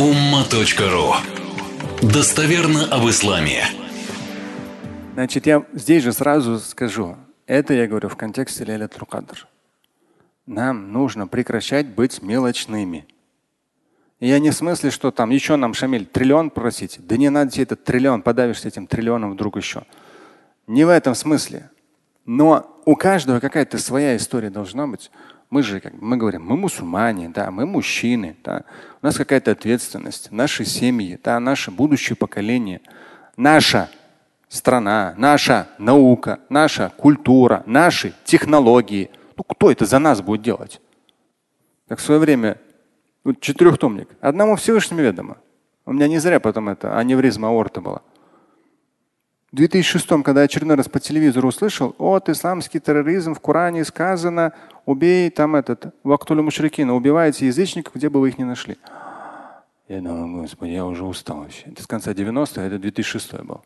umma.ru Достоверно об исламе. Значит, я здесь же сразу скажу. Это я говорю в контексте Ляля Трукадр. Нам нужно прекращать быть мелочными. Я не в смысле, что там еще нам, Шамиль, триллион просить. Да не надо тебе этот триллион, подавишься этим триллионом вдруг еще. Не в этом смысле. Но у каждого какая-то своя история должна быть. Мы же, как мы говорим, мы мусульмане, да, мы мужчины, да. у нас какая-то ответственность, наши семьи, да, наше будущее поколение, наша страна, наша наука, наша культура, наши технологии. Ну кто это за нас будет делать? Как в свое время вот четырехтомник. Одному Всевышнему ведомо. У меня не зря потом это аневризма аорта была. В 2006, когда очередной раз по телевизору услышал, от исламский терроризм в Коране сказано, убей там этот, вактулю мушрикина, убивайте язычников, где бы вы их ни нашли. Я думаю, господи, я уже устал вообще. Это с конца 90-х, это 2006 был.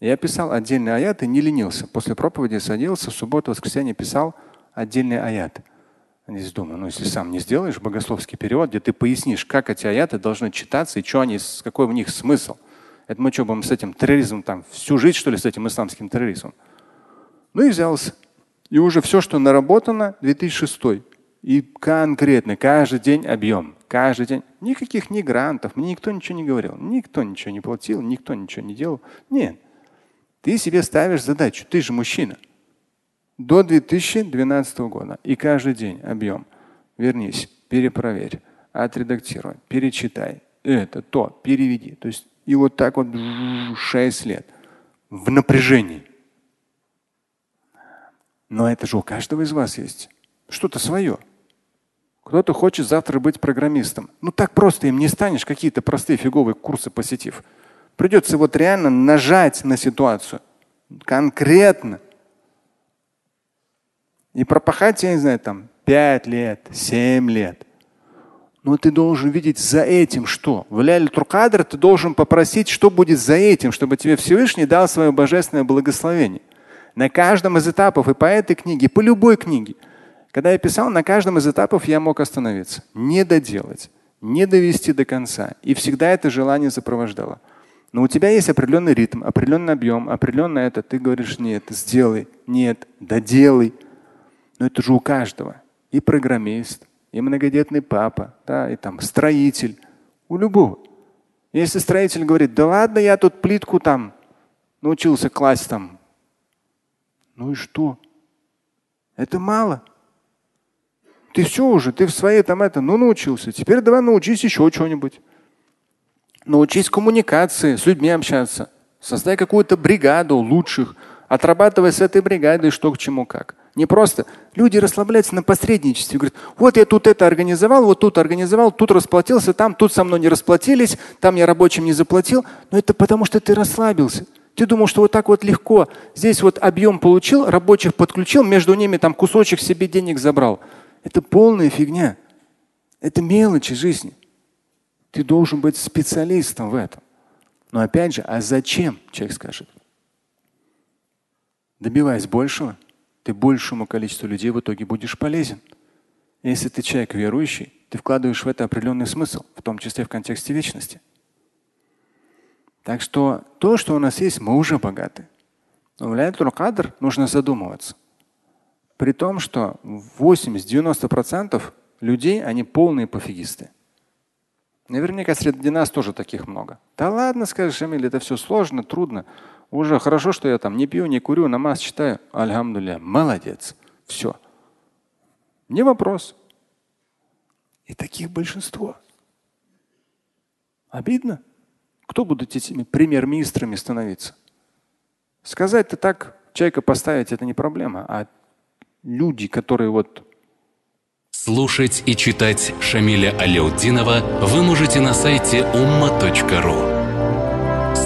Я писал отдельные аяты, не ленился. После проповеди садился, в субботу, воскресенье писал отдельные аяты. Здесь думаю, ну если сам не сделаешь богословский перевод, где ты пояснишь, как эти аяты должны читаться и что они, какой в них смысл. Это мы что, будем с этим терроризмом там всю жизнь, что ли, с этим исламским терроризмом? Ну и взялся. И уже все, что наработано, 2006. И конкретно, каждый день объем. Каждый день. Никаких ни грантов, мне никто ничего не говорил. Никто ничего не платил, никто ничего не делал. Нет. Ты себе ставишь задачу. Ты же мужчина. До 2012 года. И каждый день объем. Вернись, перепроверь, отредактируй, перечитай. Это, то, переведи. То есть и вот так вот 6 лет в напряжении. Но это же у каждого из вас есть что-то свое. Кто-то хочет завтра быть программистом. Ну так просто им не станешь какие-то простые фиговые курсы посетив. Придется вот реально нажать на ситуацию. Конкретно. И пропахать, я не знаю, там 5 лет, 7 лет. Но ты должен видеть за этим что? В Ляль Туркадр ты должен попросить, что будет за этим, чтобы тебе Всевышний дал свое божественное благословение. На каждом из этапов, и по этой книге, и по любой книге. Когда я писал, на каждом из этапов я мог остановиться, не доделать, не довести до конца. И всегда это желание сопровождало. Но у тебя есть определенный ритм, определенный объем, определенно это. Ты говоришь, нет, сделай, нет, доделай. Но это же у каждого. И программист, и многодетный папа, да, и там строитель. У любого. Если строитель говорит, да ладно, я тут плитку там научился класть там. Ну и что? Это мало. Ты все уже, ты в своей там это, ну научился. Теперь давай научись еще что-нибудь. Научись коммуникации, с людьми общаться. Создай какую-то бригаду лучших. Отрабатывай с этой бригадой что к чему как. Не просто. Люди расслабляются на посредничестве. Говорят, вот я тут это организовал, вот тут организовал, тут расплатился, там, тут со мной не расплатились, там я рабочим не заплатил. Но это потому, что ты расслабился. Ты думал, что вот так вот легко. Здесь вот объем получил, рабочих подключил, между ними там кусочек себе денег забрал. Это полная фигня. Это мелочи жизни. Ты должен быть специалистом в этом. Но опять же, а зачем, человек скажет? Добиваясь большего, ты большему количеству людей в итоге будешь полезен. Если ты человек верующий, ты вкладываешь в это определенный смысл, в том числе в контексте вечности. Так что то, что у нас есть, мы уже богаты. Но в Ляйтуль Кадр нужно задумываться. При том, что 80-90% людей, они полные пофигисты. Наверняка среди нас тоже таких много. Да ладно, скажешь, Эмиль, это все сложно, трудно. Уже хорошо, что я там не пью, не курю, намаз читаю. Альхамдулля, молодец. Все. Не вопрос. И таких большинство. Обидно? Кто будут этими премьер-министрами становиться? Сказать-то так, человека поставить это не проблема, а люди, которые вот Слушать и читать Шамиля Аляутдинова вы можете на сайте umma.ru.